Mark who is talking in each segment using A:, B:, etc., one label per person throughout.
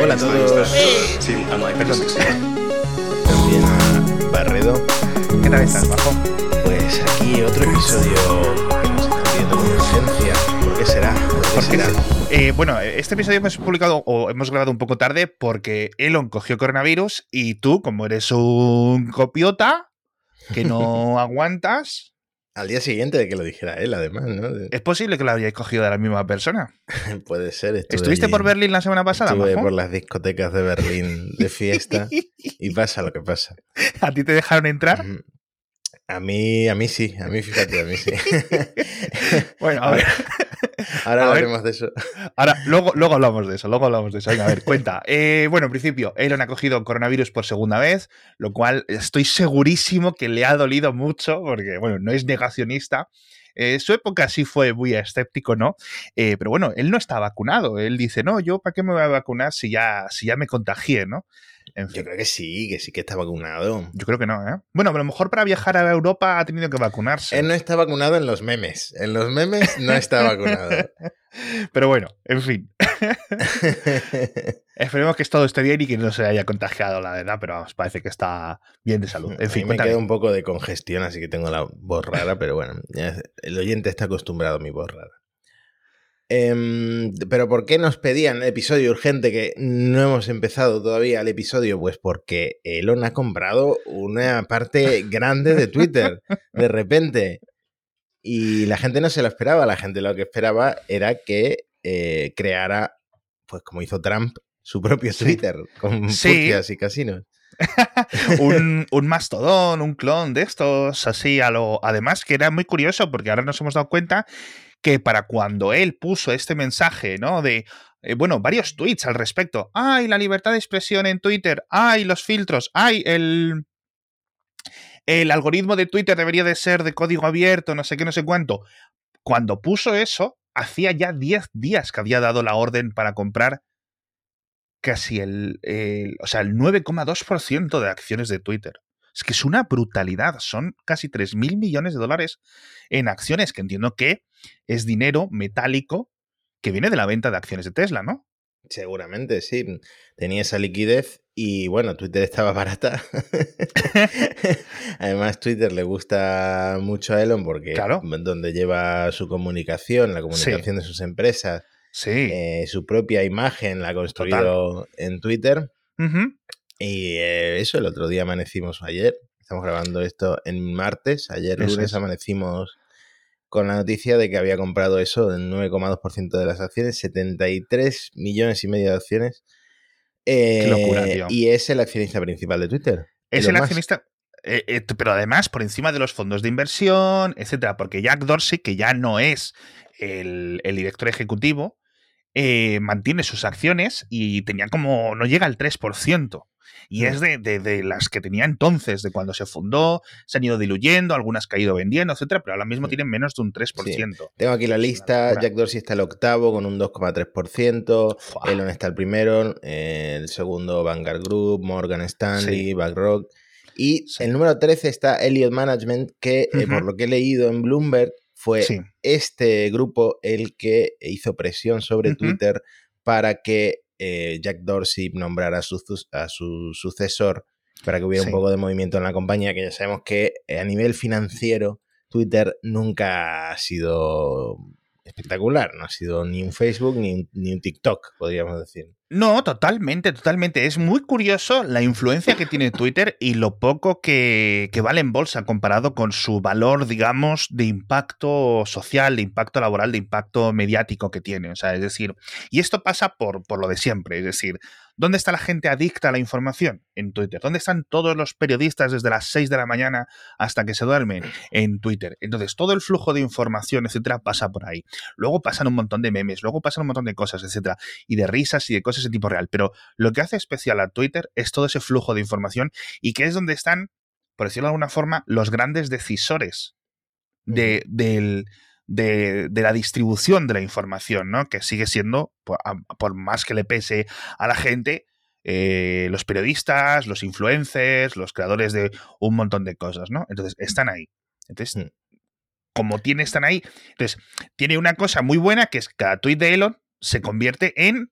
A: Hola a todos. Perdón. También a Barredo.
B: ¿Qué tal estás, Bajo?
A: Pues aquí otro episodio que nos está pidiendo con urgencia. ¿Por qué será? ¿Por qué
B: ¿Por qué
A: será?
B: se- Eh, bueno, este episodio hemos publicado o hemos grabado un poco tarde porque Elon cogió coronavirus y tú, como eres un copiota que no aguantas,
A: Al día siguiente de que lo dijera él, además, ¿no?
B: Es posible que lo hayáis cogido de la misma persona.
A: Puede ser.
B: ¿Estuviste
A: allí-
B: por Berlín la semana pasada?
A: Estuve
B: Majo?
A: por las discotecas de Berlín de fiesta y pasa lo que pasa.
B: ¿A ti te dejaron entrar?
A: A mí, a mí sí, a mí fíjate, a mí sí.
B: Bueno, a ver.
A: Ahora
B: A ver.
A: hablaremos de eso.
B: Ahora, luego, luego hablamos de eso, luego hablamos de eso. Venga, a ver, cuenta. Eh, bueno, en principio, Elon ha cogido coronavirus por segunda vez, lo cual estoy segurísimo que le ha dolido mucho, porque, bueno, no es negacionista. Eh, su época sí fue muy escéptico, ¿no? Eh, pero bueno, él no está vacunado. Él dice, no, yo para qué me voy a vacunar si ya, si ya me contagié, ¿no? En
A: Yo creo que sí, que sí que está vacunado.
B: yo creo que no, ¿eh? Bueno, a lo mejor para viajar a Europa ha tenido que vacunarse.
A: Él no está vacunado en los memes. En los memes no está vacunado.
B: Pero bueno, en fin. Esperemos que todo esté bien y que no se haya contagiado, la verdad, pero vamos, parece que está bien de salud. En
A: A
B: fin,
A: mí me queda un poco de congestión, así que tengo la voz rara, pero bueno, el oyente está acostumbrado a mi voz rara. Em, pero ¿por qué nos pedían episodio urgente que no hemos empezado todavía el episodio? Pues porque Elon ha comprado una parte grande de Twitter de repente. Y la gente no se lo esperaba, la gente lo que esperaba era que eh, creara, pues como hizo Trump, su propio
B: Sí.
A: Twitter, con
B: Sí.
A: y casinos.
B: un, un mastodón, un clon de estos, así a lo. Además, que era muy curioso porque ahora nos hemos dado cuenta que para cuando él puso este mensaje, ¿no? De. eh, bueno, varios tweets al respecto. ¡Ay, la libertad de expresión en Twitter! ¡Ay, los filtros! ¡Ay, el. El algoritmo de Twitter debería de ser de código abierto, no sé qué, no sé cuánto. Cuando puso eso, hacía ya 10 días que había dado la orden para comprar casi el, el- o sea, el 9,2% de acciones de Twitter. Es que es una brutalidad. Son casi 3.000 millones de dólares en acciones, que entiendo que es dinero metálico que viene de la venta de acciones de Tesla, ¿no?
A: Seguramente, sí. Tenía esa liquidez y bueno, Twitter estaba barata. Además, Twitter le gusta mucho a Elon porque
B: Claro.
A: donde lleva su comunicación, la comunicación de sus empresas,
B: Sí.
A: eh, su propia imagen la ha construido en Twitter. Y eh, eso, el otro día amanecimos ayer. Estamos grabando esto en martes. Ayer
B: Eso
A: lunes
B: es.
A: amanecimos con la noticia de que había comprado eso del 9,2% de las acciones, 73 millones y medio de acciones. Eh,
B: locura, tío.
A: Y es el accionista principal de Twitter.
B: Es el accionista. eh, eh, pero además por encima de los fondos de inversión, etcétera, porque Jack Dorsey, que ya no es el, el director ejecutivo, eh, mantiene sus acciones y tenía como. no llega al 3%. Y es de, de- de las que tenía entonces, de cuando se fundó, se han ido diluyendo, algunas que ha ido vendiendo, etcétera, pero ahora mismo tienen menos de un 3%.
A: Tengo aquí la lista. Jack Dorsey está el octavo con un 2,3%.
B: Fua.
A: Elon está el primero. el segundo, Vanguard Group, Morgan Stanley,
B: Sí.
A: BlackRock. Y
B: Sí.
A: el número 13 está Elliott Management, que eh, por lo que he leído en Bloomberg, fue
B: Sí.
A: este grupo el que hizo presión sobre. Twitter para que eh, Jack Dorsey nombrara a su, a su sucesor, para que hubiera
B: Sí.
A: un poco de movimiento en la compañía, que ya sabemos que eh, a nivel financiero Twitter nunca ha sido espectacular, no ha sido ni un Facebook ni un, ni un TikTok, podríamos decir.
B: No, totalmente, totalmente. Es muy curioso la influencia que tiene Twitter y lo poco que, que vale en bolsa comparado con su valor, digamos, de impacto social, de impacto laboral, de impacto mediático que tiene. O sea, es decir, y esto pasa por, por lo de siempre. Es decir, ¿dónde está la gente adicta a la información? En Twitter. ¿Dónde están todos los periodistas desde las 6 de la mañana hasta que se duermen? En Twitter. Entonces, todo el flujo de información, etcétera, pasa por ahí. Luego pasan un montón de memes, luego pasan un montón de cosas, etcétera y de risas y de cosas en tiempo real. Pero lo que hace especial a Twitter es todo ese flujo de información y que es donde están, por decirlo de alguna forma, los grandes decisores de, del- de, de la distribución de la información, ¿no? Que sigue siendo, por, a- por más que le pese a la gente, eh, los periodistas, los influencers, los creadores de un montón de cosas, ¿no? Entonces, están ahí. Entonces,
A: Mm.
B: como tiene, están ahí. Entonces, tiene una cosa muy buena que es que cada tweet de Elon se convierte en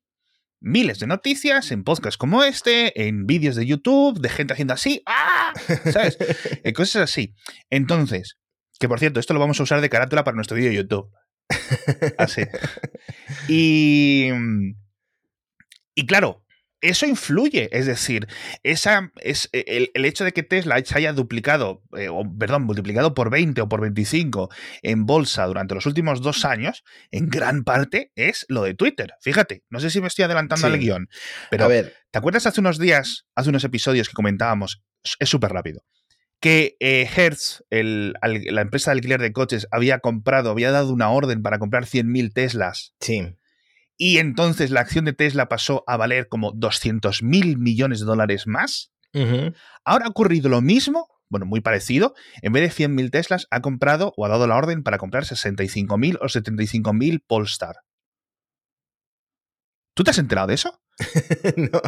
B: miles de noticias en podcasts como este, en vídeos de YouTube, de gente haciendo así, ¡ah! ¿sabes? Eh, cosas así. Entonces, que por cierto, esto lo vamos a usar de carátula para nuestro vídeo de YouTube. Así. Y. Y claro, eso influye. Es decir, esa, es, el, hecho de que Tesla se haya duplicado, eh, o, perdón, multiplicado por 20 o por 25 en bolsa durante los últimos dos años, en gran parte es lo de Twitter. Fíjate, no sé si me estoy adelantando al guion, pero a ver. ¿te acuerdas hace unos días, hace unos episodios que comentábamos? Es súper rápido que eh, Hertz, la empresa de alquiler de coches, había comprado, había dado una orden para comprar 100.000 Teslas.
A: Sí.
B: Y entonces la acción de Tesla pasó a valer como 200.000 millones de dólares más. Ahora ha ocurrido lo mismo, bueno, muy parecido. En vez de 100.000 Teslas, ha comprado o ha dado la orden para comprar 65.000 o 75.000 Polestar. ¿Tú te has enterado de eso?
A: no.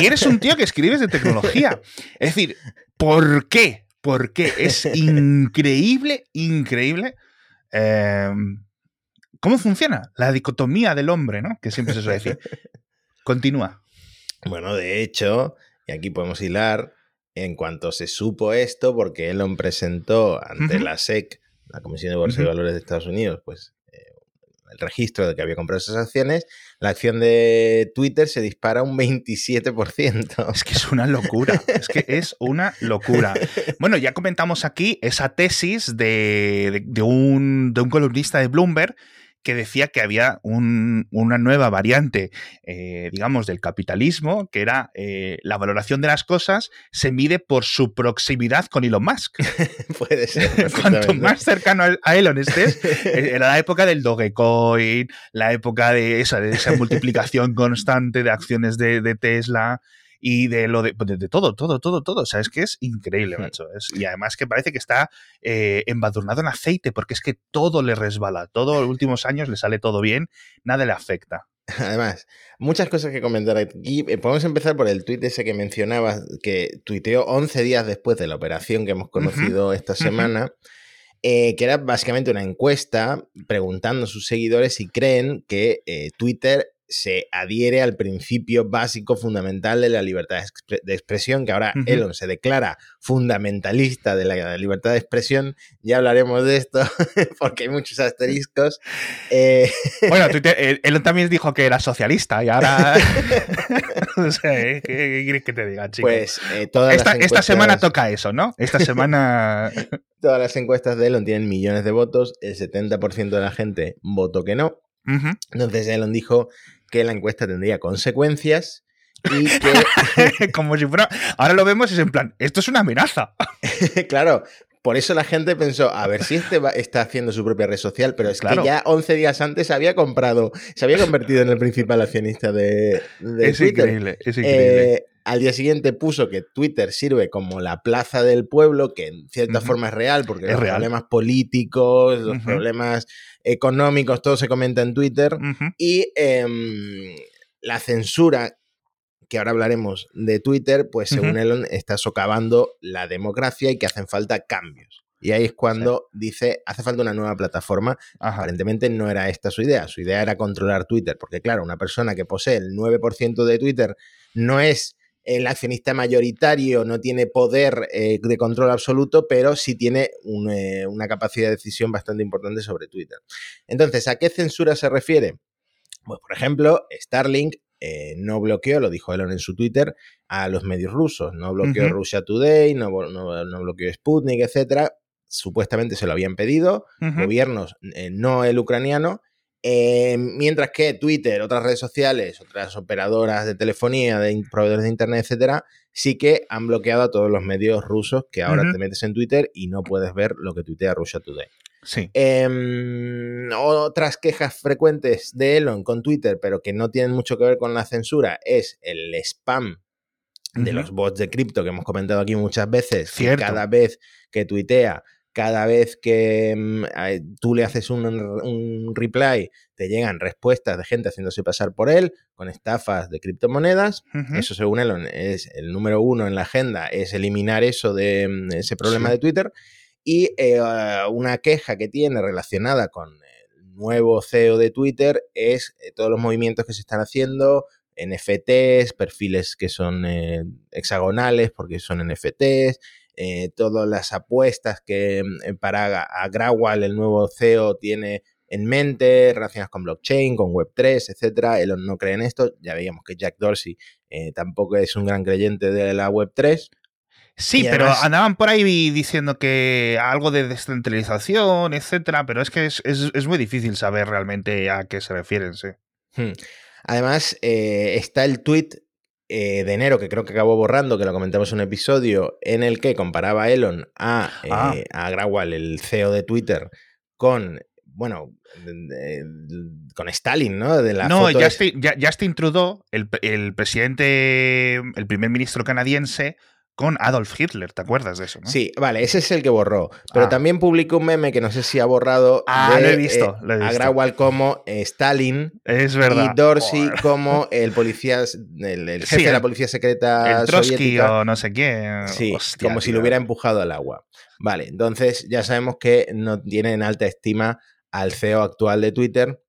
B: Y eres un tío que escribes de tecnología. Es decir, ¿por qué? Porque es increíble, increíble. Em, ¿Cómo funciona la dicotomía del hombre, ¿no? Que siempre se suele decir. Continúa.
A: Bueno, de hecho, y aquí podemos hilar, en cuanto se supo esto, porque Elon presentó ante la SEC, la Comisión de Bolsa y Valores de Estados Unidos, pues el registro de que había comprado esas acciones, la acción de Twitter se dispara un 27%.
B: Es que es una locura, es que es una locura. Bueno, ya comentamos aquí esa tesis de, un, de un columnista de Bloomberg que decía que había una nueva variante, eh, digamos, del capitalismo, que era eh, la valoración de las cosas se mide por su proximidad con Elon Musk.
A: Puede ser.
B: Cuanto más cercano a Elon estés, eh, era la época del Dogecoin, la época de esa, de esa multiplicación constante de acciones de, de Tesla y de lo de, pues, de, todo, todo, todo, todo. O sea, es que es increíble, macho. y además que parece que está eh, embadurnado en aceite, porque es que todo le resbala. Todos los últimos años le sale todo bien, nada le afecta.
A: Además, muchas cosas que comentar aquí. Eh, podemos empezar por el tuit ese que mencionabas, que tuiteó 11 días después de la operación que hemos conocido esta semana. Eh, que era básicamente una encuesta preguntando a sus seguidores si creen que Twitter se adhiere al principio básico fundamental de la libertad de expresión, que ahora Elon se declara fundamentalista de la libertad de expresión. Ya hablaremos de esto porque hay muchos asteriscos.
B: Eh, bueno, eh, Elon también dijo que era socialista y ahora... no sé, ¿qué, quieres que te diga, chico?
A: Pues
B: eh, esta, esta semana toca eso, ¿no? Esta semana...
A: todas las encuestas de Elon tienen millones de votos, el 70% de la gente votó que no. Entonces Elon dijo que la encuesta tendría consecuencias y
B: que... Como si fuera... Ahora lo vemos es en plan, esto es una amenaza.
A: claro, por eso la gente pensó, a ver si este está haciendo su propia red social, pero es que ya 11 días antes había comprado, se había convertido en el principal accionista de,
B: es Increíble, es increíble.
A: Eh, al día siguiente puso que Twitter sirve como la plaza del pueblo, que en cierta forma es real, porque los problemas políticos, los problemas económicos, todo se comenta en Twitter. Y em, la censura, que ahora hablaremos de Twitter, pues según Elon está socavando la democracia y que hacen falta cambios. Y ahí es cuando dice, hace falta una nueva plataforma. Aparentemente no era esta su idea. Su idea era controlar Twitter, porque claro, una persona que posee el 9% de Twitter no es el accionista mayoritario no tiene poder eh, de control absoluto, pero sí tiene eh, una capacidad de decisión bastante importante sobre Twitter. Entonces, ¿a qué censura se refiere? Pues, por ejemplo, Starlink eh, no bloqueó, lo dijo Elon en su Twitter, a los medios rusos. No bloqueó Russia Today, no, no, bloqueó Sputnik, etcétera. Supuestamente se lo habían pedido, gobiernos, no el ucraniano, eh, mientras que Twitter, otras redes sociales, otras operadoras de telefonía, de proveedores de internet, etcétera, sí que han bloqueado a todos los medios rusos que ahora te metes en Twitter y no puedes ver lo que tuitea Russia Today.
B: Sí.
A: Em, otras quejas frecuentes de Elon con Twitter, pero que no tienen mucho que ver con la censura, es el spam de los bots de cripto que hemos comentado aquí muchas veces. Cada vez que tuitea cada vez que mm, tú le haces un, reply, te llegan respuestas de gente haciéndose pasar por él con estafas de criptomonedas. Eso, según él, es el número uno en la agenda, es eliminar eso de mm, ese problema de Twitter. Y eh, una queja que tiene relacionada con el nuevo CEO de Twitter es eh, todos los movimientos que se están haciendo NFTs, perfiles que son eh, hexagonales porque son NFTs, eh, todas las apuestas que mm, para Agrawal, el nuevo CEO, tiene en mente relacionadas con blockchain, con Web3, etcétera. Elon no cree en esto. Ya veíamos que Jack Dorsey eh, tampoco es un gran creyente de la Web3.
B: Sí, pero andaban por ahí diciendo que algo de descentralización, etcétera, pero es que es, muy difícil saber realmente a qué se refieren, sí.
A: Hmm. Además, eh, está el tweet eh, de enero, que creo que acabó borrando, que lo comentamos en un episodio, en el que comparaba a Elon a, ah. a Grawal, el CEO de Twitter, con bueno, con Stalin, ¿no? De
B: la no, Justin, Justin, Trudeau, el, el, presidente, el primer ministro canadiense, con Adolf Hitler, ¿te acuerdas de eso?
A: Sí, vale, ese es el que borró. Pero ah. también publicó un meme que no sé si ha borrado.
B: Ah, lo he visto. Eh,
A: a Grawal como eh, Stalin.
B: Es verdad.
A: Y Dorsey como el policía, el, jefe de la policía secreta.
B: El Trotsky o no sé qué.
A: Sí, como si lo hubiera empujado al agua. Vale, entonces ya sabemos que no tienen alta estima al CEO actual de Twitter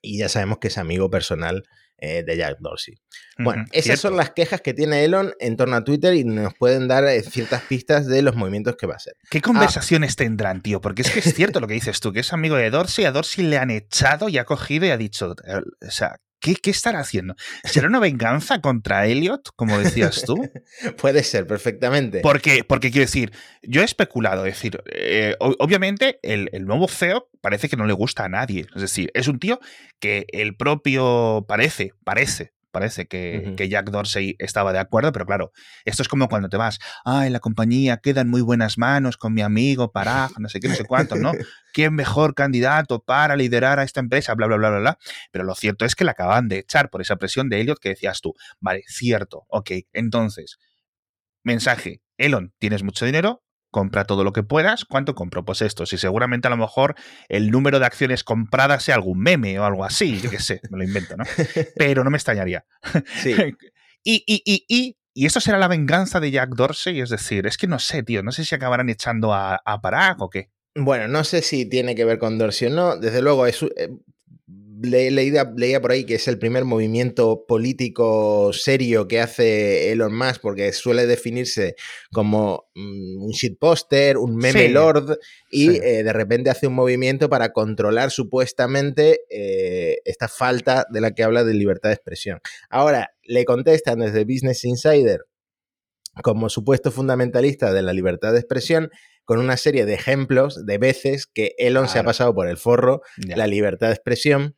A: y ya sabemos que es amigo personal eh, de Jack Dorsey. Bueno, esas son las quejas que tiene Elon en torno a Twitter y nos pueden dar eh, ciertas pistas de los movimientos que va a hacer.
B: ¿Qué conversaciones tendrán, tío? Porque es que es cierto lo que dices tú, que es amigo de Dorsey, a Dorsey le han echado y ha cogido y ha dicho, eh, o sea, ¿Qué, ¿Qué, estará haciendo? ¿Será una venganza contra Elliot, como decías tú?
A: Puede ser, perfectamente.
B: Porque, porque quiero decir, yo he especulado, es decir, eh, obviamente el, el, nuevo CEO parece que no le gusta a nadie. Es decir, es un tío que el propio parece, parece, parece que, Jack Dorsey estaba de acuerdo, pero claro, esto es como cuando te vas, ay, la compañía queda en muy buenas manos con mi amigo Parag, no sé qué, no sé cuánto, ¿no? ¿Quién mejor candidato para liderar a esta empresa? Bla, bla, bla, bla, bla. Pero lo cierto es que la acaban de echar por esa presión de Elliot que decías tú, vale, cierto, ok, entonces, mensaje, Elon, tienes mucho dinero, compra todo lo que puedas. ¿Cuánto compro? Pues esto. Si seguramente a lo mejor el número de acciones compradas sea algún meme o algo así, yo qué sé, me lo invento, ¿no? Pero no me extrañaría. Sí. y, y, y, y, y esto será la venganza de Jack Dorsey, es decir, es que no sé, tío, no sé si acabarán echando a, a Parag o qué.
A: Bueno, no sé si tiene que ver con Dorsey o no. Desde luego, es, leía, leía por ahí que es el primer movimiento político serio que hace Elon Musk, porque suele definirse como mm, un shitposter, un meme lord, y eh, de repente hace un movimiento para controlar supuestamente eh, esta falta de la que habla de libertad de expresión. Ahora, le contestan desde Business Insider como supuesto fundamentalista de la libertad de expresión, con una serie de ejemplos de veces que Elon se ha pasado por el forro la libertad de expresión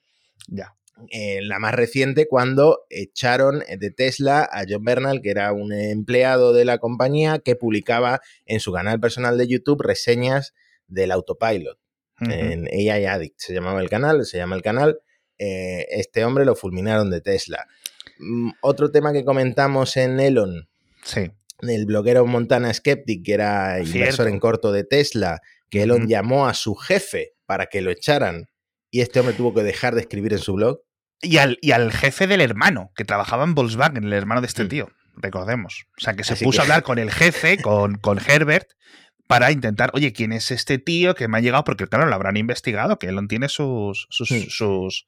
B: ya.
A: Eh, la más reciente, cuando echaron de Tesla a John Bernal, que era un empleado de la compañía que publicaba en su canal personal de YouTube reseñas del autopilot. En AI Addict se llamaba el canal, se llama el canal. Eh, este hombre lo fulminaron de Tesla. Mm, otro tema que comentamos en Elon.
B: Sí.
A: El bloguero Montana Skeptic, que era inversor en corto de Tesla, que Elon llamó a su jefe para que lo echaran y este hombre tuvo que dejar de escribir en su blog.
B: Y al, y al jefe del hermano, que trabajaba en Volkswagen, el hermano de este mm. tío, recordemos. O sea, que se puso a hablar con el jefe, con, con Herbert, para intentar, oye, ¿quién es este tío que me ha llegado? Porque, claro, lo habrán investigado, que Elon tiene sus, sus, mm. sus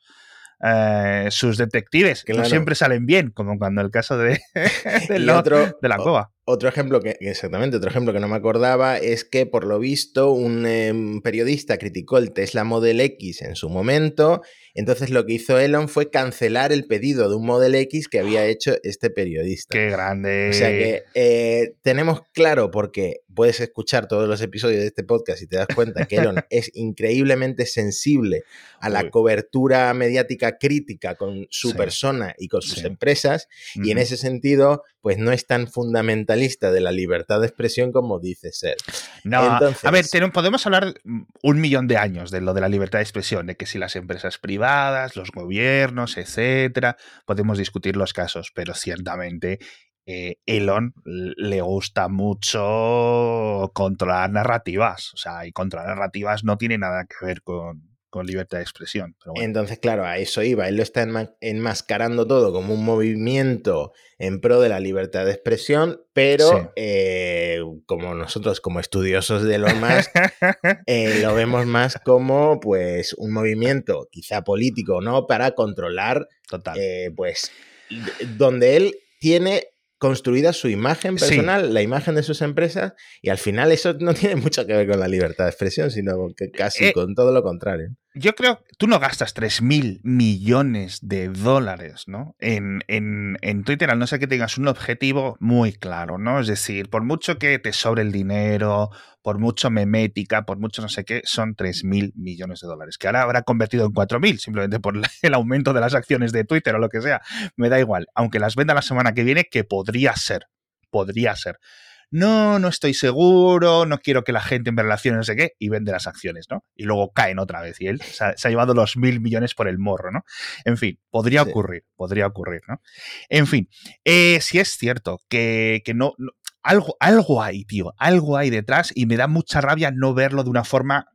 B: eh, sus detectives, que no siempre salen bien, como cuando el caso de, de, de la cova.
A: Otro ejemplo que, exactamente, otro ejemplo que no me acordaba es que por lo visto un em, periodista criticó el Tesla Model X en su momento, entonces lo que hizo Elon fue cancelar el pedido de un Model X que había hecho este periodista.
B: ¡Qué grande!
A: O sea que eh, tenemos claro, porque puedes escuchar todos los episodios de este podcast y te das cuenta que Elon es increíblemente sensible a la cobertura mediática crítica con su persona y con sus empresas, y en ese sentido, pues no es tan fundamental lista de la libertad de expresión como dice ser.
B: No, a ver, podemos hablar un millón de años de lo de la libertad de expresión, de que si las empresas privadas, los gobiernos, etcétera, podemos discutir los casos, pero ciertamente eh, Elon le gusta mucho controlar narrativas. O sea, y controlar narrativas no tiene nada que ver con, con libertad de expresión.
A: Entonces, claro, a eso iba. Él lo está enmascarando todo como un movimiento en pro de la libertad de expresión, pero eh, como nosotros, como estudiosos de lo más, eh, lo vemos más como pues un movimiento quizá político, ¿no? Para controlar
B: Total.
A: Eh, pues donde él tiene construida su imagen personal, la imagen de sus empresas, y al final eso no tiene mucho que ver con la libertad de expresión, sino que casi
B: Eh,
A: con todo lo contrario.
B: Yo creo, tú no gastas 3 mil millones de dólares, ¿no? En, en, en Twitter, al no ser que tengas un objetivo muy claro, ¿no? Es decir, por mucho que te sobre el dinero, por mucho memética, por mucho no sé qué, son 3 mil millones de dólares, que ahora habrá convertido en 4 mil, simplemente por el aumento de las acciones de Twitter o lo que sea. Me da igual, aunque las venda la semana que viene, que podría ser, podría ser no, no estoy seguro, no quiero que la gente me relacione no sé qué, y vende las acciones, ¿no? Y luego caen otra vez y él se ha, se ha llevado los mil millones por el morro, ¿no? En fin, podría
A: Sí.
B: ocurrir, podría ocurrir, ¿no? En fin, eh, si es cierto que, que no, no- algo, algo hay, tío, algo hay detrás y me da mucha rabia no verlo de una forma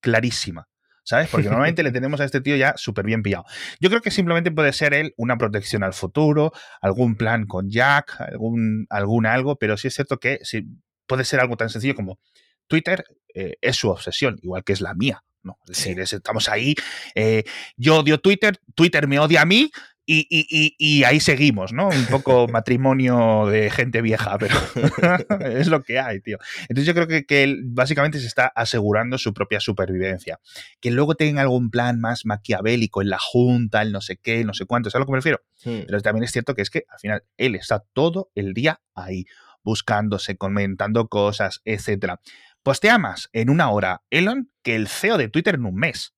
B: clarísima. ¿Sabes? Porque normalmente le tenemos a este tío ya súper bien pillado. Yo creo que simplemente puede ser él una protección al futuro, algún plan con Jack, algún, algún algo, pero sí es cierto que sí, puede ser algo tan sencillo como Twitter eh, es su obsesión, igual que es la mía. ¿no? Es
A: Sí.
B: decir, es- estamos ahí, eh, yo odio Twitter, Twitter me odia a mí. Y, y- y- y ahí seguimos, ¿no? Un poco matrimonio de gente vieja, pero es lo que hay, tío. Entonces yo creo que, que él básicamente se está asegurando su propia supervivencia. Que luego tenga algún plan más maquiavélico en la junta, el no sé qué, el no sé cuánto, ¿sabes a lo que me refiero?
A: Hmm.
B: Pero también es cierto que es que al final él está todo el día ahí, buscándose, comentando cosas, etcétera. Postea más en una hora Elon que el CEO de Twitter en un mes.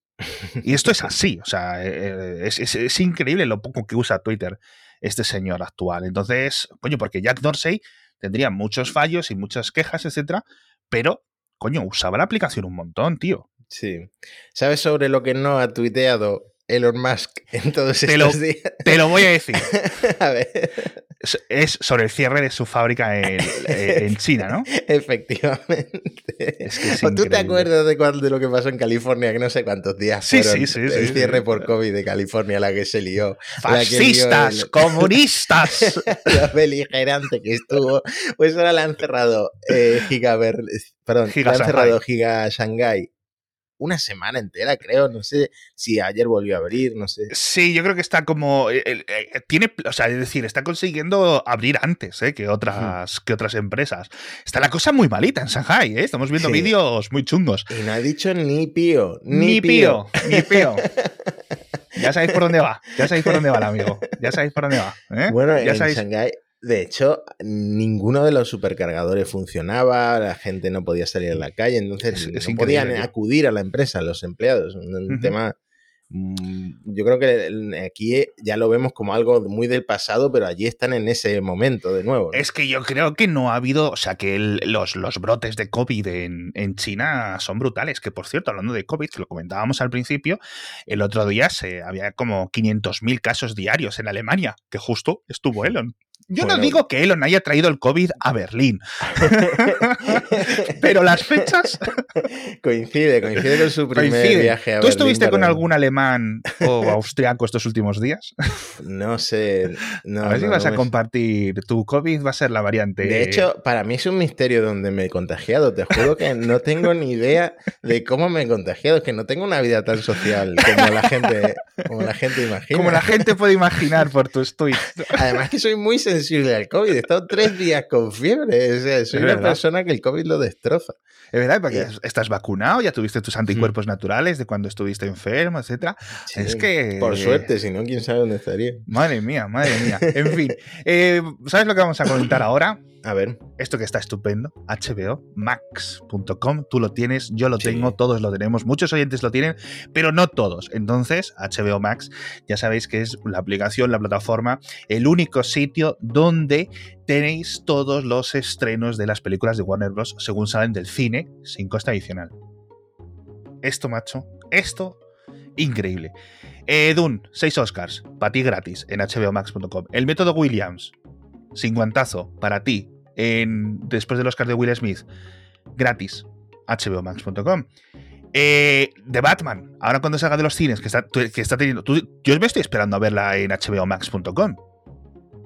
B: Y esto es así, o sea, eh, es, es- es increíble lo poco que usa Twitter este señor actual. Entonces, coño, porque Jack Dorsey tendría muchos fallos y muchas quejas, etcétera, pero, coño, usaba la aplicación un montón, tío.
A: Sí. ¿Sabes sobre lo que no ha tuiteado Elon Musk en todos
B: Te lo-
A: estos días?
B: Te lo voy a decir.
A: a ver,
B: Es- sobre el cierre de su fábrica en, en China, ¿no?
A: efectivamente.
B: Es que es
A: ¿O tú te acuerdas de, cuál- de lo que pasó en California? Que no sé cuántos días
B: Sí,
A: fueron
B: sí, sí,
A: el cierre por COVID de California, la que se lió. la
B: ¡Fascistas!
A: el-
B: ¡Comunistas!
A: lo beligerante que estuvo. Pues ahora la han cerrado eh, Giga Ber- perdón,
B: Giga
A: la han
B: Shanghai.
A: cerrado Giga Shanghai una semana entera, creo. No sé si ayer volvió a abrir, no sé.
B: Sí, yo creo que está como. eh, eh, eh, tiene. O sea, es decir, está consiguiendo abrir antes eh, que, otras, que otras empresas. Está la cosa muy malita en Shanghai, ¿eh? Estamos viendo
A: Sí.
B: vídeos muy chungos.
A: Y no ha dicho ni pío, ni,
B: Ni
A: pío.
B: pío, ni pío. Ya sabéis por dónde va. Ya sabéis por dónde va el amigo. Ya sabéis por dónde va.
A: Bueno,
B: ya
A: en
B: sabéis.
A: Shanghái, de hecho, ninguno de los supercargadores funcionaba, la gente no podía salir a la calle, entonces
B: Es- es
A: no podían acudir a la empresa, los empleados. Un, tema. mm, Yo creo que aquí ya lo vemos como algo muy del pasado, pero allí están en ese momento de nuevo. ¿no?
B: Es que yo creo que no ha habido, o sea, que el- los, los brotes de COVID en, en China son brutales. Que por cierto, hablando de COVID, que lo comentábamos al principio, el otro día se, había como 500.000 casos diarios en Alemania, que justo estuvo Elon. Yo no
A: Bueno.
B: digo que Elon haya traído el COVID a Berlín, pero las fechas
A: coincide, coincide con su primer
B: coinciden.
A: viaje a
B: ¿Tú
A: Berlín
B: estuviste con algún alemán o austriaco estos últimos días?
A: No sé. No,
B: a ver si
A: no,
B: vas
A: no
B: a
A: me-
B: compartir. Tu COVID va a ser la variante.
A: De hecho, para mí es un misterio donde me he contagiado. Te juro que no tengo ni idea de cómo me he contagiado. Es que no tengo una vida tan social como la gente, como la gente imagina.
B: como la gente puede imaginar por tus tweets.
A: Además que soy muy sensible al COVID. He estado tres días con fiebre. O sea, soy
B: Es
A: una
B: verdad.
A: persona que el COVID lo destroza.
B: Es verdad, porque
A: Sí.
B: estás vacunado, ya tuviste tus anticuerpos naturales de cuando estuviste enfermo, etcétera.
A: Sí,
B: Es que-
A: Por suerte, si no, quién sabe dónde estaría.
B: Madre mía, madre mía. En fin, eh, ¿sabes lo que vamos a comentar ahora?
A: A ver.
B: Esto que está estupendo, hbomax.com, tú lo tienes, yo lo
A: Sí.
B: tengo, todos lo tenemos, muchos oyentes lo tienen, pero no todos. Entonces, HBO Max, ya sabéis que es la aplicación, la plataforma, el único sitio donde tenéis todos los estrenos de las películas de Warner Bros. según salen del cine, sin coste adicional. Esto, macho, esto, increíble. Eh, Dune, 6 Oscars, para ti gratis en hbomax.com. El método Williams, sin guantazo, para ti, en, después del Oscar de Will Smith, gratis, hbomax.com. Eh, The Batman, ahora cuando salga de los cines, que está, que está teniendo. tú- yo me estoy esperando a verla en hbomax.com.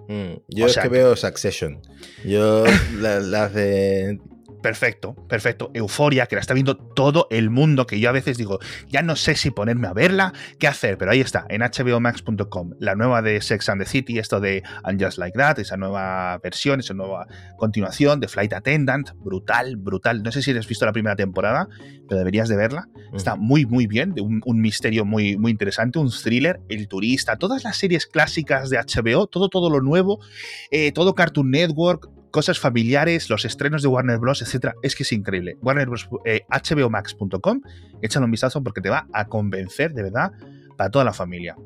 A: Mm, Yo
B: O
A: es
B: sea
A: que
B: que-
A: veo Succession. Yo la- las de
B: Perfecto, perfecto. Euforia, que la está viendo todo el mundo, que yo a veces digo, ya no sé si ponerme a verla, qué hacer, pero ahí está, en hbomax.com, la nueva de Sex and the City, esto de And Just Like That, esa nueva versión, esa nueva continuación de Flight Attendant, brutal, brutal. No sé si has visto la primera temporada, pero deberías de verla. Está muy, muy bien, de un, misterio muy, muy interesante, un thriller, El Turista, todas las series clásicas de HBO, todo, todo lo nuevo, eh, todo Cartoon Network, cosas familiares, los estrenos de Warner Bros., etc. Es que es increíble. Warner Bros. Eh, hbomax.com, échale un vistazo porque te va a convencer de verdad para toda la familia.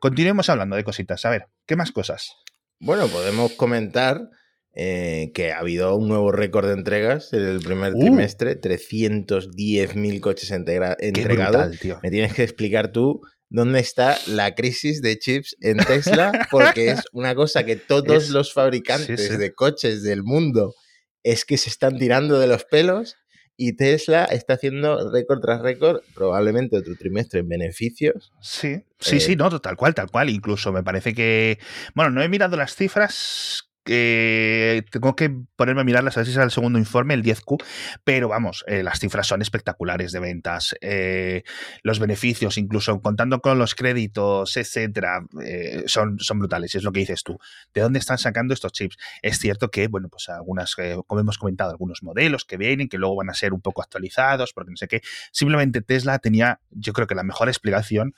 B: Continuemos hablando de cositas. A ver, ¿qué más cosas?
A: Bueno, podemos comentar eh, que ha habido un nuevo récord de entregas en el primer uh. trimestre, 310.000 coches entregados. Me tienes que explicar tú dónde está la crisis de chips en Tesla, porque es una cosa que todos los fabricantes de coches del mundo es que se están tirando de los pelos y Tesla está haciendo récord tras récord, probablemente otro trimestre en beneficios.
B: Sí, sí, sí, eh, no, tal cual, tal cual. Incluso me parece que, bueno, no he mirado las cifras que tengo que ponerme a mirarlas a ver si es el segundo informe, el 10Q, pero vamos, eh, las cifras son espectaculares de ventas, eh, los beneficios, incluso contando con los créditos, etcétera, eh, son, son brutales, es lo que dices tú. ¿De dónde están sacando estos chips? Es cierto que, bueno, pues algunas, como hemos comentado, algunos modelos que vienen, que luego van a ser un poco actualizados, porque no sé qué, simplemente Tesla tenía, yo creo que la mejor explicación,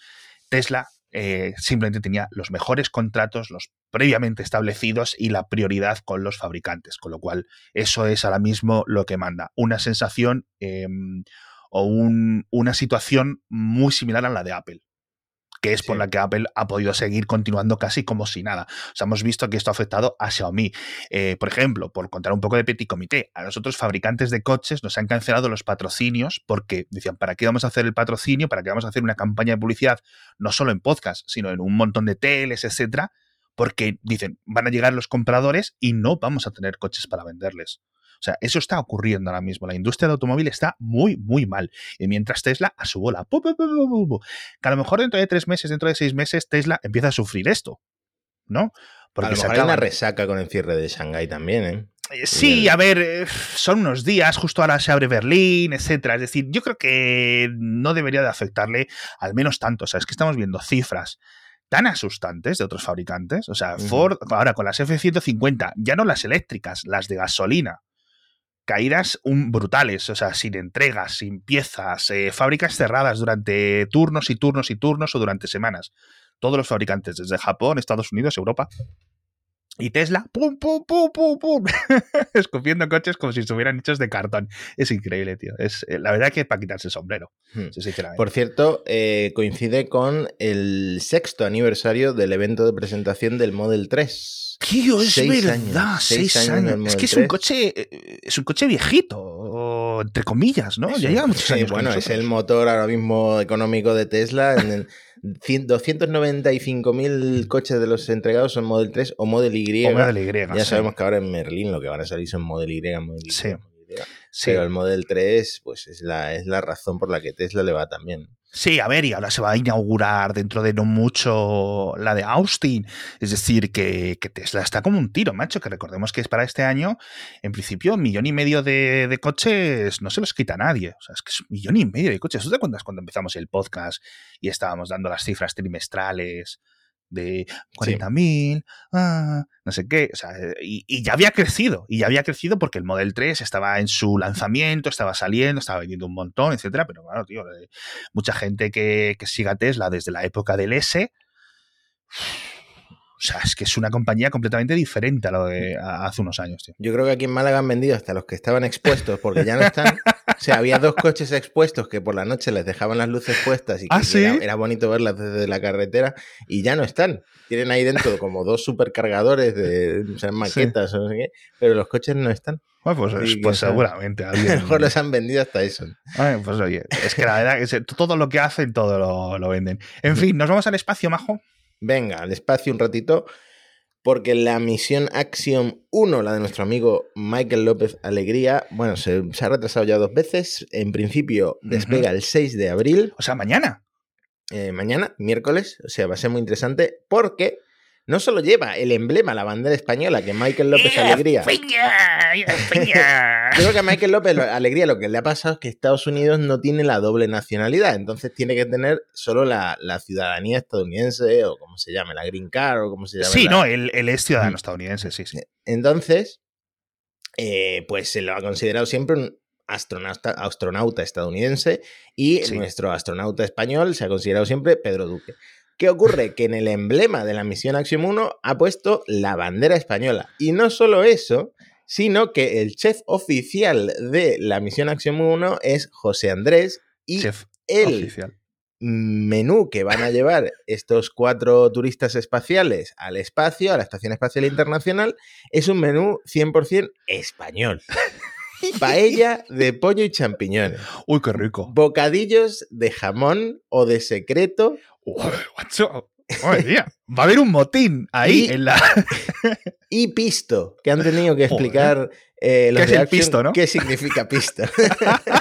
B: Tesla eh, simplemente tenía los mejores contratos, los previamente establecidos y la prioridad con los fabricantes, con lo cual eso es ahora mismo lo que manda, una sensación em, o una situación muy similar a la de Apple que es por la que Apple ha podido seguir continuando casi como si nada. O sea, hemos visto que esto ha afectado a Xiaomi. Eh, por ejemplo, por contar un poco de petit comité, a los otros fabricantes de coches nos han cancelado los patrocinios porque decían, ¿para qué vamos a hacer el patrocinio? ¿Para qué vamos a hacer una campaña de publicidad no solo en podcast, sino en un montón de teles, etcétera? Porque dicen, van a llegar los compradores y no vamos a tener coches para venderles. O sea, eso está ocurriendo ahora mismo. La industria del automóvil está muy, muy mal. Y mientras Tesla a su bola, que a lo mejor dentro de tres meses, dentro de seis meses, Tesla empieza a sufrir esto. ¿No?
A: Porque a lo mejor hay una resaca con el cierre de Shanghái también, ¿eh?
B: eh sí, a ver, eh, son unos días, justo ahora se abre Berlín, etcétera. Es decir, yo creo que no debería de afectarle al menos tanto. O sea, es que estamos viendo cifras tan asustantes de otros fabricantes. O sea, Ford, ahora con las F-150, ya no las eléctricas, las de gasolina, caídas un, brutales, o sea, sin entregas, sin piezas, eh, fábricas cerradas durante turnos y turnos y turnos o durante semanas. Todos los fabricantes, desde Japón, Estados Unidos, Europa, y Tesla, pum, pum, pum, pum, pum, escupiendo coches como si estuvieran hechos de cartón. Es increíble, tío. Es, eh, la verdad que es para quitarse el sombrero. Hmm.
A: Por cierto, eh, coincide con el sexto aniversario del evento de presentación del Model 3.
B: Tío, es verdad, seis, años. Es que es un coche, eh, es un coche viejito, entre comillas, ¿no? ya lleva muchos años.
A: bueno, es el motor ahora mismo económico de Tesla. En el, 295.000 coches de los entregados son Model 3 o Model Y. ya sabemos que ahora en Merlín lo que van a salir son Model Y, Model Y. Sí. Pero el Model 3, pues es la, es la razón por la que Tesla le va también.
B: Sí, a ver, y ahora se va a inaugurar dentro de no mucho la de Austin. Es decir, que, Tesla está como un tiro, macho, que recordemos que es para este año, en principio, un millón y medio de, coches no se los quita nadie. O sea, es que es un millón y medio de coches. ¿Tú te acuerdas cuando empezamos el podcast y estábamos dando las cifras trimestrales? De 40.000, ah, no sé qué, o sea, y, ya había crecido, y ya había crecido porque el Model 3 estaba en su lanzamiento, estaba saliendo, estaba vendiendo un montón, etcétera, pero bueno, tío, eh, mucha gente que, que siga Tesla desde la época del S, o sea, es que es una compañía completamente diferente a lo de hace unos años, tío.
A: Yo creo que aquí en Málaga han vendido hasta los que estaban expuestos, porque ya no están. O sea, había dos coches expuestos que por la noche les dejaban las luces puestas y
B: ¿Ah,
A: era, bonito verlas desde la carretera, y ya no están. Tienen ahí dentro como dos supercargadores de o sea, maquetas o no sé qué, pero los coches no están.
B: Bueno, pues, pues seguramente.
A: A lo mejor los han vendido hasta eso.
B: pues oye, es que la verdad que todo lo que hacen, todo lo, lo venden. En fin, nos vamos al espacio, Majo.
A: Venga, al espacio un ratito, porque la misión Axiom 1, la de nuestro amigo Michael López Alegría, bueno, se, ha retrasado ya dos veces. En principio despega el 6 de abril.
B: O sea, mañana.
A: Eh, mañana, miércoles, o sea, va a ser muy interesante porque no solo lleva el emblema, la bandera española, que Michael López Alegría. Creo que a Michael López Alegría lo que le ha pasado es que Estados Unidos no tiene la doble nacionalidad, entonces tiene que tener solo la, ciudadanía estadounidense o como se llame, la Green Card o como se llame.
B: Sí, no, él, es ciudadano estadounidense, sí, sí.
A: Entonces, eh, pues se lo ha considerado siempre un astronauta, astronauta estadounidense y nuestro astronauta español se ha considerado siempre Pedro Duque. ¿Qué ocurre? Que en el emblema de la misión Axiom 1 ha puesto la bandera española. Y no solo eso, sino que el chef oficial de la misión Axiom 1 es José Andrés y el menú que van a llevar estos cuatro turistas espaciales al espacio, a la Estación Espacial Internacional, es un menú 100% español. Paella de pollo y champiñones.
B: Uy, qué rico.
A: Bocadillos de jamón o de secreto.
B: Guacho. Va a haber un motín ahí en la.
A: y pisto, que han tenido que explicar eh,
B: ¿Qué es el pisto, no?
A: ¿Qué significa pisto?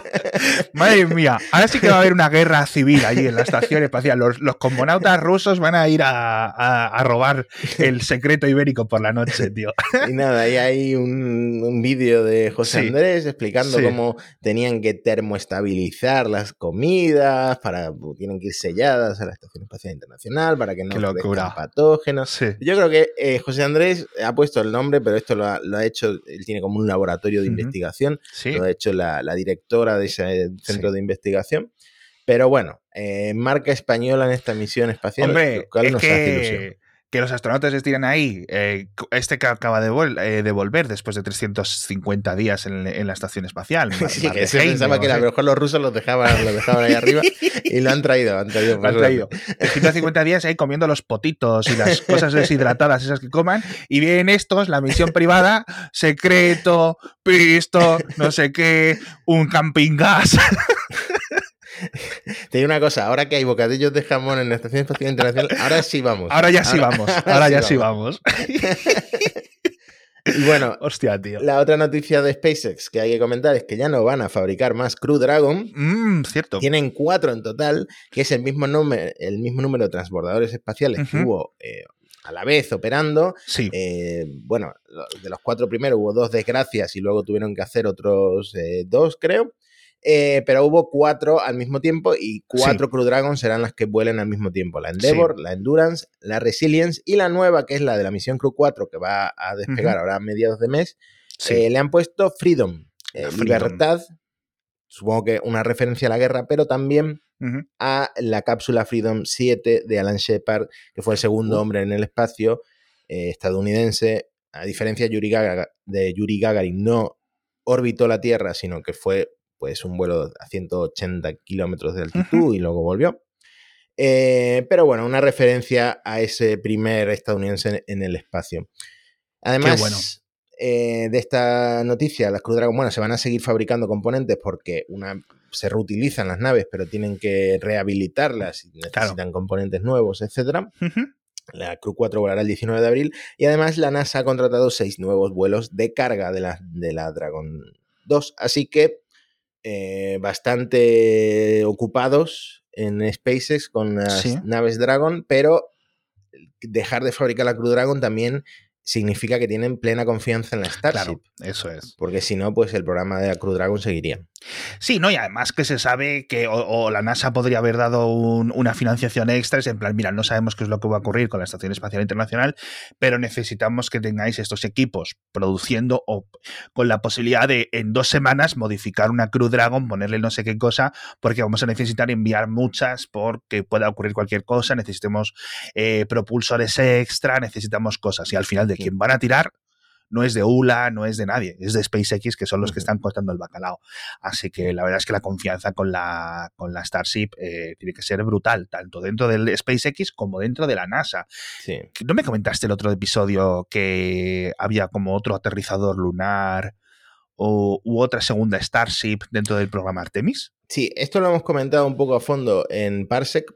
B: Madre mía, ahora sí que va a haber una guerra civil allí en la estación espacial. Los, los cosmonautas rusos van a ir a, robar el secreto ibérico por la noche, tío.
A: Y nada, ahí hay un, vídeo de José Andrés explicando cómo tenían que termoestabilizar las comidas, para tienen que ir selladas a la Estación Espacial Internacional para que no
B: crezcan
A: patógenos. Yo creo que eh, José Andrés ha puesto el nombre, pero esto lo ha, lo ha hecho, él tiene como un laboratorio de investigación, lo ha hecho la, directora de ese centro de investigación. Pero bueno, eh, marca española en esta misión espacial,
B: Hombre, nos hace ilusión que los astronautas estiran ahí, eh, este que acaba de, eh, de, volver después de 350 días en, la estación espacial.
A: sí, que se pensaba que a lo mejor los rusos los dejaban, los dejaban ahí arriba y lo han traído. Han traído,
B: lo han traído. 350 días ahí comiendo los potitos y las cosas deshidratadas esas que coman y vienen estos, la misión privada, secreto, pisto, no sé qué, un camping gas.
A: Te digo una cosa, ahora que hay bocadillos de jamón en la Estación Espacial Internacional, ahora sí vamos.
B: Ahora ya sí vamos, ahora ya sí vamos.
A: Y bueno,
B: Hostia, tío.
A: la otra noticia de SpaceX que hay que comentar es que ya no van a fabricar más Crew Dragon.
B: Mm, cierto.
A: Tienen cuatro en total, que es el mismo, número, el mismo número de transbordadores espaciales que hubo eh, a la vez operando.
B: Sí.
A: Eh, bueno, de los cuatro primeros hubo dos desgracias y luego tuvieron que hacer otros eh, dos, creo. Eh, pero hubo cuatro al mismo tiempo y cuatro Crew Dragon serán las que vuelen al mismo tiempo. La Endeavor, la Endurance, la Resilience y la nueva, que es la de la misión Crew 4, que va a despegar ahora a mediados de mes, eh, le han puesto Freedom, eh, libertad, supongo que una referencia a la guerra, pero también a la cápsula Freedom 7 de Alan Shepard, que fue el segundo uh. hombre en el espacio estadounidense. A diferencia de Yuri, de Yuri Gagarin, no orbitó la Tierra, sino que fue pues un vuelo a 180 kilómetros de altitud y luego volvió. Eh, pero bueno, una referencia a ese primer estadounidense en, el espacio. Además, eh, de esta noticia, las Crew Dragon, bueno, se van a seguir fabricando componentes porque una, se reutilizan las naves, pero tienen que rehabilitarlas y necesitan componentes nuevos, etc. La Crew 4 volará el 19 de abril y además la NASA ha contratado seis nuevos vuelos de carga de la, de la Dragon 2. Así que eh, bastante ocupados en SpaceX con las naves Dragon, pero dejar de fabricar la Crew Dragon también significa que tienen plena confianza en la Starship.
B: eso es.
A: Porque si no, pues el programa de la Crew Dragon seguiría.
B: Sí, no, y además que se sabe que o, la NASA podría haber dado una financiación extra, es en plan, mira, no sabemos qué es lo que va a ocurrir con la Estación Espacial Internacional, pero necesitamos que tengáis estos equipos produciendo o con la posibilidad de en dos semanas modificar una Crew Dragon, ponerle no sé qué cosa, porque vamos a necesitar enviar muchas porque pueda ocurrir cualquier cosa, necesitemos eh, propulsores extra, necesitamos cosas, y al final de quién van a tirar no es de ULA, no es de nadie, es de SpaceX que son los que están cortando el bacalao. Así que la verdad es que la confianza con la, con la Starship eh, tiene que ser brutal, tanto dentro del SpaceX como dentro de la NASA. ¿No me comentaste el otro episodio que había como otro aterrizador lunar? O, u otra segunda Starship dentro del programa Artemis?
A: Sí, esto lo hemos comentado un poco a fondo en Parsec,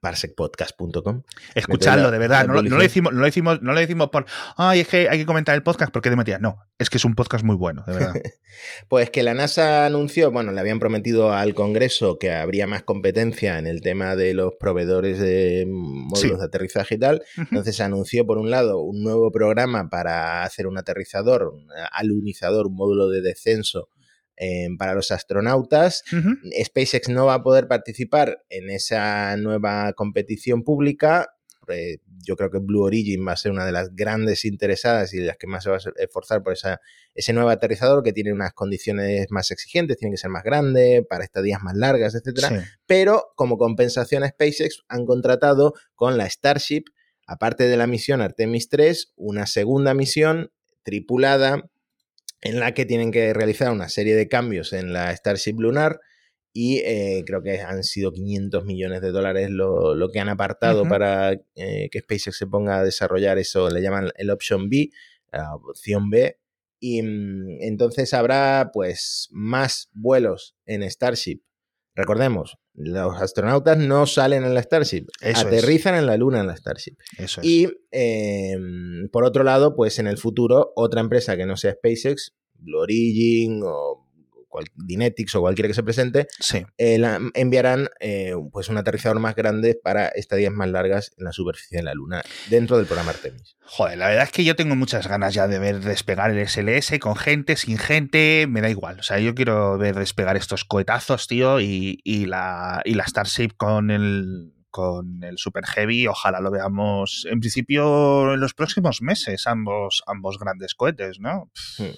A: parsecpodcast.com.
B: Escuchadlo, de verdad. No, lo decimos, no, lo decimos, no lo decimos por, ay, es que hay que comentar el podcast porque de Matías. No, es que es un podcast muy bueno, de verdad.
A: pues que la NASA anunció, bueno, le habían prometido al Congreso que habría más competencia en el tema de los proveedores de módulos de aterrizaje y tal. Entonces anunció, por un lado, un nuevo programa para hacer un aterrizador, un alunizador, un módulo de descenso Em, para los astronautas. SpaceX no va a poder participar en esa nueva competición pública. yo creo que Blue Origin va a ser una de las grandes interesadas y las que más se va a esforzar por esa, ese nuevo aterrizador que tiene unas condiciones más exigentes, tiene que ser más grande, para estadías más largas, etc. Pero como compensación a SpaceX han contratado con la Starship, aparte de la misión Artemis 3, una segunda misión tripulada en la que tienen que realizar una serie de cambios en la Starship Lunar y eh, creo que han sido 500 millones de dólares lo, que han apartado para eh, que SpaceX se ponga a desarrollar eso, le llaman el Option B, la opción B, y mm, entonces habrá pues más vuelos en Starship. Recordemos, los astronautas no salen en la Starship, aterrizan en la Luna en la Starship. Y em, por otro lado, pues en el futuro, otra empresa que no sea SpaceX, Blue Origin o Dynetics o cualquiera que se presente, eh, enviarán eh, pues un aterrizador más grande para estadías más largas en la superficie de la Luna dentro del programa Artemis.
B: Joder, la verdad es que yo tengo muchas ganas ya de ver despegar el SLS con gente, sin gente, me da igual. O sea, yo quiero ver despegar estos cohetazos, tío, y, la, y la Starship con el, con el Super Heavy, ojalá lo veamos en principio en los próximos meses, ambos, ambos grandes cohetes, ¿no? Hmm.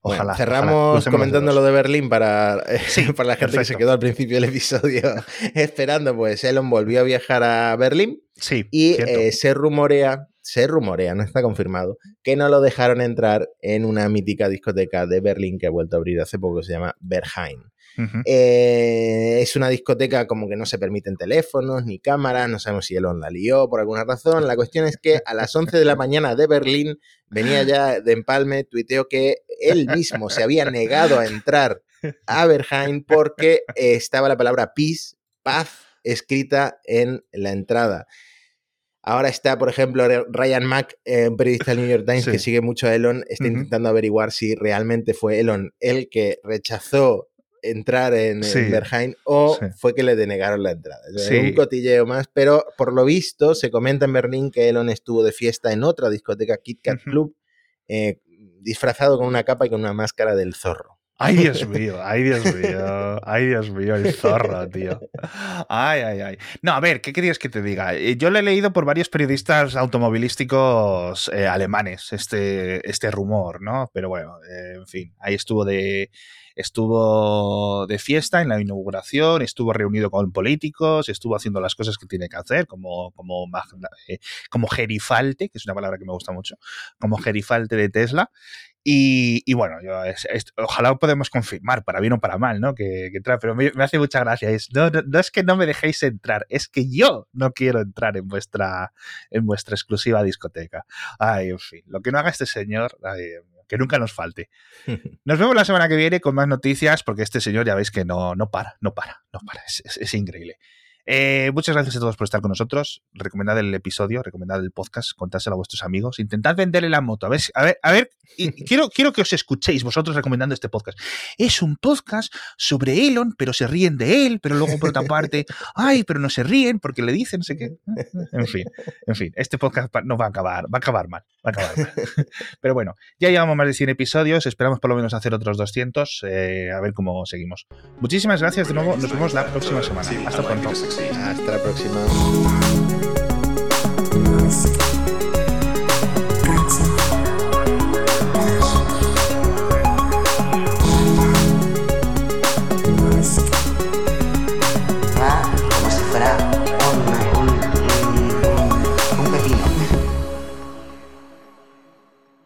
A: Ojalá. cerramos comentando lo de Berlín para, para la gente que se quedó al principio del episodio esperando. Pues Elon volvió a viajar a Berlín.
B: Sí.
A: Y eh, se rumorea, se rumorea, no está confirmado, que no lo dejaron entrar en una mítica discoteca de Berlín que ha vuelto a abrir hace poco, que se llama Berheim. Eh, es una discoteca como que no se permiten teléfonos ni cámaras, no sabemos si Elon la lió por alguna razón. La cuestión es que a las 11 de la mañana de Berlín venía ya de empalme, tuiteó que él mismo se había negado a entrar a Berheim porque estaba la palabra peace, paz, escrita en la entrada. Ahora está, por ejemplo, Ryan Mack, un periodista del New York Times que sigue mucho a Elon, está intentando averiguar si realmente fue Elon el que rechazó entrar en, Berheim o fue que le denegaron la entrada. Un cotilleo más, pero por lo visto se comenta en Berlín que Elon estuvo de fiesta en otra discoteca, Kit Kat Club, eh, disfrazado con una capa y con una máscara del zorro.
B: Ay, Dios mío, ay, Dios mío, ay, Dios mío, el zorro, tío. Ay, ay, ay. No, a ver, ¿qué querías que te diga? Eh, yo lo he leído por varios periodistas automovilísticos eh, alemanes, este, este rumor, ¿no? Pero bueno, en fin, ahí estuvo de, estuvo de fiesta en la inauguración, estuvo reunido con políticos, estuvo haciendo las cosas que tiene que hacer, como, como, eh, como gerifalte, que es una palabra que me gusta mucho, como gerifalte de Tesla. Y, bueno, yo ojalá podemos confirmar, para bien o para mal, ¿no? Que, que pero me, hace mucha gracia. Es, no, no, es que no me dejéis entrar, es que yo no quiero entrar en vuestra, en vuestra exclusiva discoteca. Ay, en fin, lo que no haga este señor, ay, que nunca nos falte. Nos vemos la semana que viene con más noticias, porque este señor ya veis que no, no para, no para, no para, es increíble. Eh, muchas gracias a todos por estar con nosotros. Recomendad el episodio, recomendad el podcast, contárselo a vuestros amigos. Intentad venderle la moto. A ver, a ver, a ver y quiero, quiero que os escuchéis vosotros recomendando este podcast. Es un podcast sobre Elon, pero se ríen de él, pero luego por otra parte, ay, pero no se ríen porque le dicen, no sé qué. En fin, en fin, este podcast no va a acabar, va a acabar mal, acabar. Pero bueno, ya llevamos más de 100 episodios, esperamos por lo menos hacer otros 200, eh, a ver cómo seguimos. Muchísimas gracias de nuevo, nos vemos la próxima semana. Hasta pronto.
A: Hasta la próxima.